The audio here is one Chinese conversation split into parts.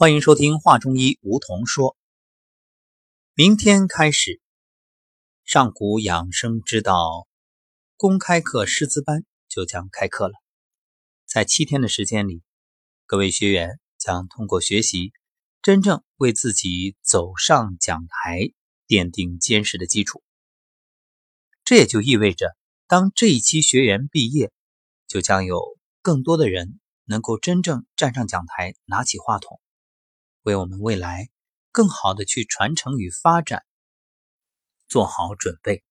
欢迎收听《话中医》，梧桐说。明天开始，上古养生之道公开课师资班就将开课了。在七天的时间里，各位学员将通过学习，真正为自己走上讲台奠定坚实的基础。这也就意味着，当这一期学员毕业，就将有更多的人能够真正站上讲台，拿起话筒。为我们未来更好的去传承与发展做好准备。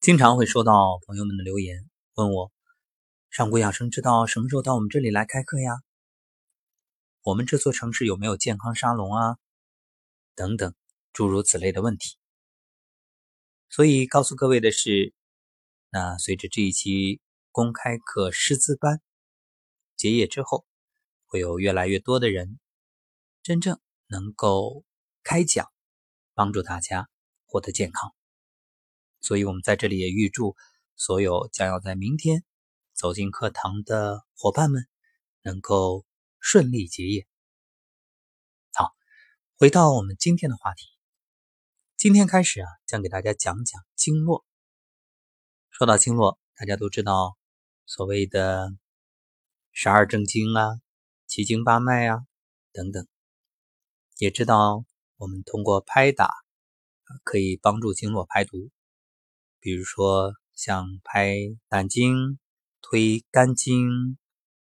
经常会收到朋友们的留言，问我上古养生之道什么时候到我们这里来开课呀？我们这座城市有没有健康沙龙啊？等等诸如此类的问题。所以告诉各位的是，那随着这一期公开课师资班结业之后，会有越来越多的人。真正能够开讲，帮助大家获得健康，所以我们在这里也预祝所有将要在明天走进课堂的伙伴们能够顺利结业。好，回到我们今天的话题，今天开始啊，将给大家讲讲经络。说到经络，大家都知道所谓的十二正经啊、七经八脉啊等等。也知道我们通过拍打可以帮助经络排毒，比如说像拍胆经、推肝经，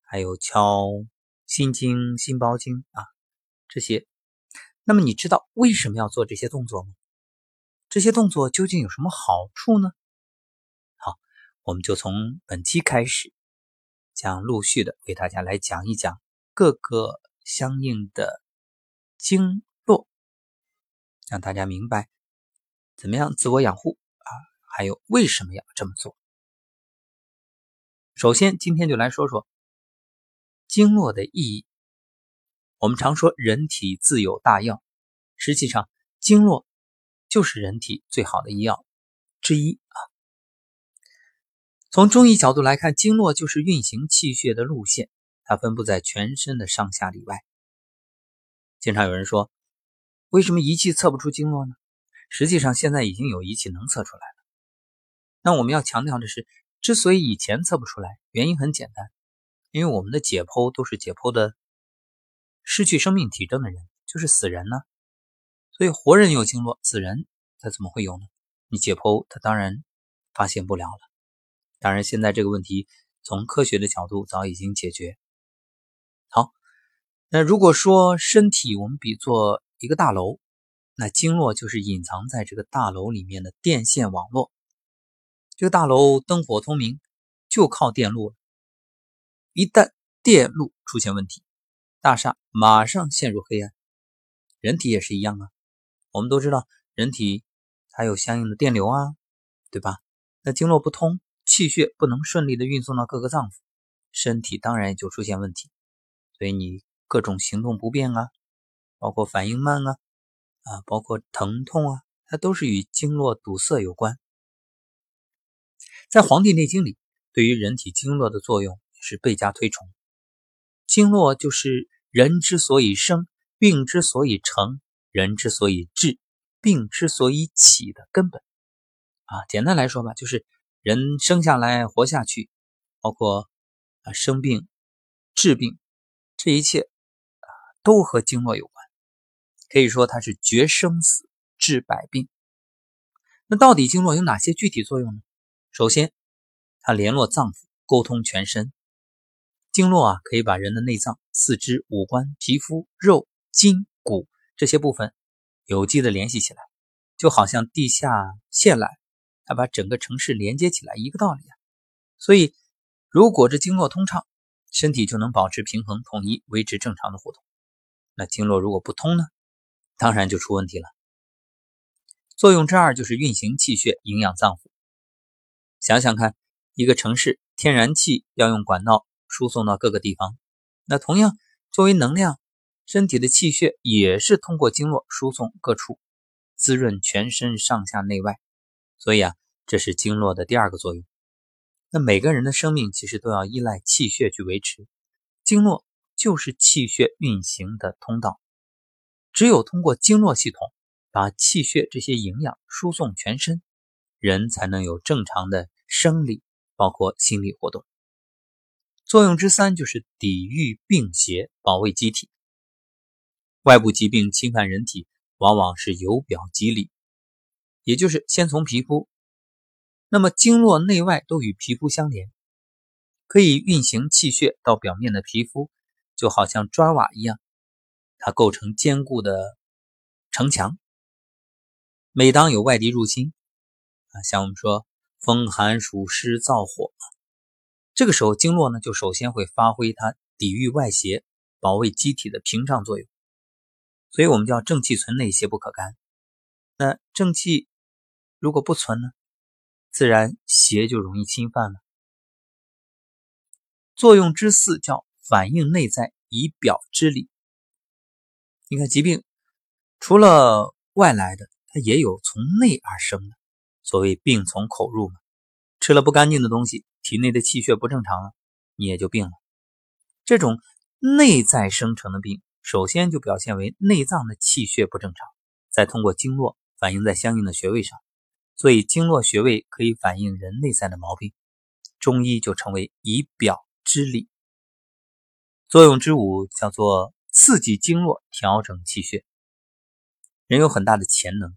还有敲心经、心包经啊这些。那么你知道为什么要做这些动作吗？这些动作究竟有什么好处呢？好，我们就从本期开始，将陆续的为大家来讲一讲各个相应的。经络，让大家明白怎么样自我养护啊，还有为什么要这么做。首先，今天就来说说经络的意义。我们常说人体自有大药，实际上经络就是人体最好的医药之一啊。从中医角度来看，经络就是运行气血的路线，它分布在全身的上下里外。经常有人说，为什么仪器测不出经络呢？实际上，现在已经有仪器能测出来了。那我们要强调的是，之所以以前测不出来，原因很简单，因为我们的解剖都是解剖的失去生命体征的人，就是死人呢。所以活人有经络，死人他怎么会有呢？你解剖他当然发现不了了。当然，现在这个问题从科学的角度早已经解决。那如果说身体我们比作一个大楼，那经络就是隐藏在这个大楼里面的电线网络。这个大楼灯火通明，就靠电路了。一旦电路出现问题，大厦马上陷入黑暗。人体也是一样啊，我们都知道人体它有相应的电流啊，对吧？那经络不通，气血不能顺利的运送到各个脏腑，身体当然也就出现问题。所以你。各种行动不便啊，包括反应慢啊，啊，包括疼痛啊，它都是与经络堵塞有关。在《黄帝内经》里，对于人体经络的作用是倍加推崇。经络就是人之所以生，病之所以成，人之所以治，病之所以起的根本。啊，简单来说吧，就是人生下来活下去，包括啊生病、治病，这一切。都和经络有关，可以说它是决生死、治百病。那到底经络有哪些具体作用呢？首先，它联络脏腑，沟通全身。经络啊，可以把人的内脏、四肢、五官、皮肤、肉、筋、骨这些部分有机的联系起来，就好像地下线缆，它把整个城市连接起来，一个道理啊。所以，如果这经络通畅，身体就能保持平衡、统一，维持正常的活动。那经络如果不通呢，当然就出问题了。作用之二就是运行气血、营养脏腑。想想看，一个城市天然气要用管道输送到各个地方，那同样作为能量，身体的气血也是通过经络输送各处，滋润全身上下内外。所以啊，这是经络的第二个作用。那每个人的生命其实都要依赖气血去维持，经络就是气血运行的通道，只有通过经络系统把气血这些营养输送全身，人才能有正常的生理，包括心理活动。作用之三就是抵御病邪，保卫机体。外部疾病侵犯人体，往往是由表及里，也就是先从皮肤。那么经络内外都与皮肤相连，可以运行气血到表面的皮肤，就好像砖瓦一样，它构成坚固的城墙。每当有外敌入侵，啊，像我们说风寒暑湿燥火。这个时候，经络呢就首先会发挥它抵御外邪、保卫机体的屏障作用，所以我们叫正气存内，邪不可干。那正气如果不存呢，自然邪就容易侵犯了。作用之四叫反映内在，以表之理。你看疾病除了外来的，它也有从内而生的。所谓病从口入嘛，吃了不干净的东西。体内的气血不正常了，你也就病了。这种内在生成的病，首先就表现为内脏的气血不正常，再通过经络反映在相应的穴位上。所以经络穴位可以反映人内在的毛病。中医就称为以表之理。作用之五叫做刺激经络，调整气血。人有很大的潜能，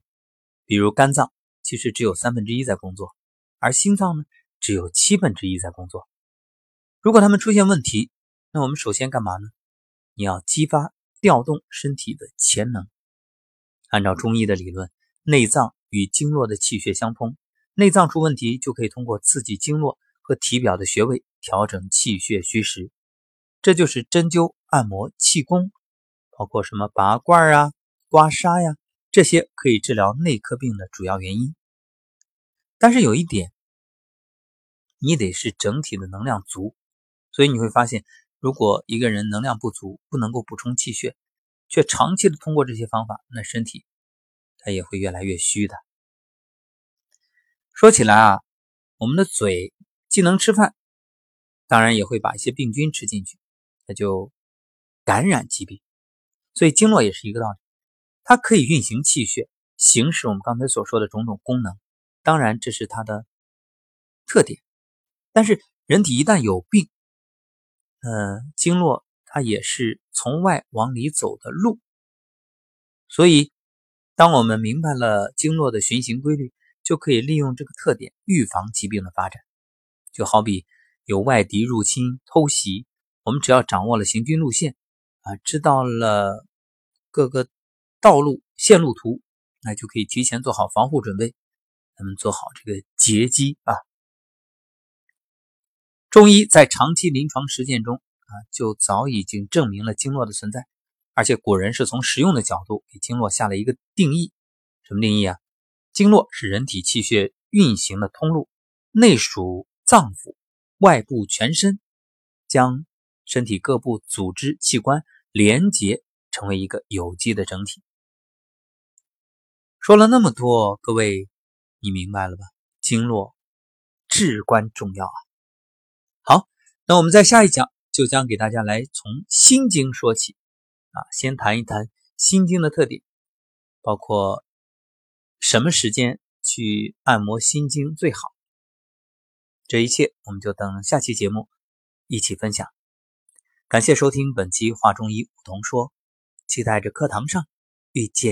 比如肝脏其实只有三分之一在工作，而心脏呢？只有七分之一在工作。如果他们出现问题，那我们首先干嘛呢？你要激发、调动身体的潜能。按照中医的理论，内脏与经络的气血相通，内脏出问题就可以通过刺激经络和体表的穴位调整气血虚实。这就是针灸、按摩、气功，包括什么拔罐啊、刮痧呀，这些可以治疗内科病的主要原因。但是有一点。你得是整体的能量足，所以你会发现，如果一个人能量不足，不能够补充气血，却长期的通过这些方法，那身体它也会越来越虚的。说起来啊，我们的嘴既能吃饭，当然也会把一些病菌吃进去，那就感染疾病。所以经络也是一个道理，它可以运行气血，行使我们刚才所说的种种功能，当然这是它的特点。但是人体一旦有病，呃，经络它也是从外往里走的路，所以当我们明白了经络的循行规律，就可以利用这个特点预防疾病的发展。就好比有外敌入侵、偷袭，我们只要掌握了行军路线，啊，知道了各个道路线路图，那就可以提前做好防护准备，咱们做好这个截击啊。中医在长期临床实践中啊，就早已经证明了经络的存在，而且古人是从实用的角度给经络下了一个定义。什么定义啊？经络是人体气血运行的通路，内属脏腑，外部全身，将身体各部组织器官连结成为一个有机的整体。说了那么多，各位，你明白了吧？经络至关重要啊！好，那我们在下一讲就将给大家来从心经说起，啊，先谈一谈心经的特点，包括什么时间去按摩心经最好。这一切我们就等下期节目一起分享。感谢收听本期《画中医梧桐说》，期待着课堂上遇见。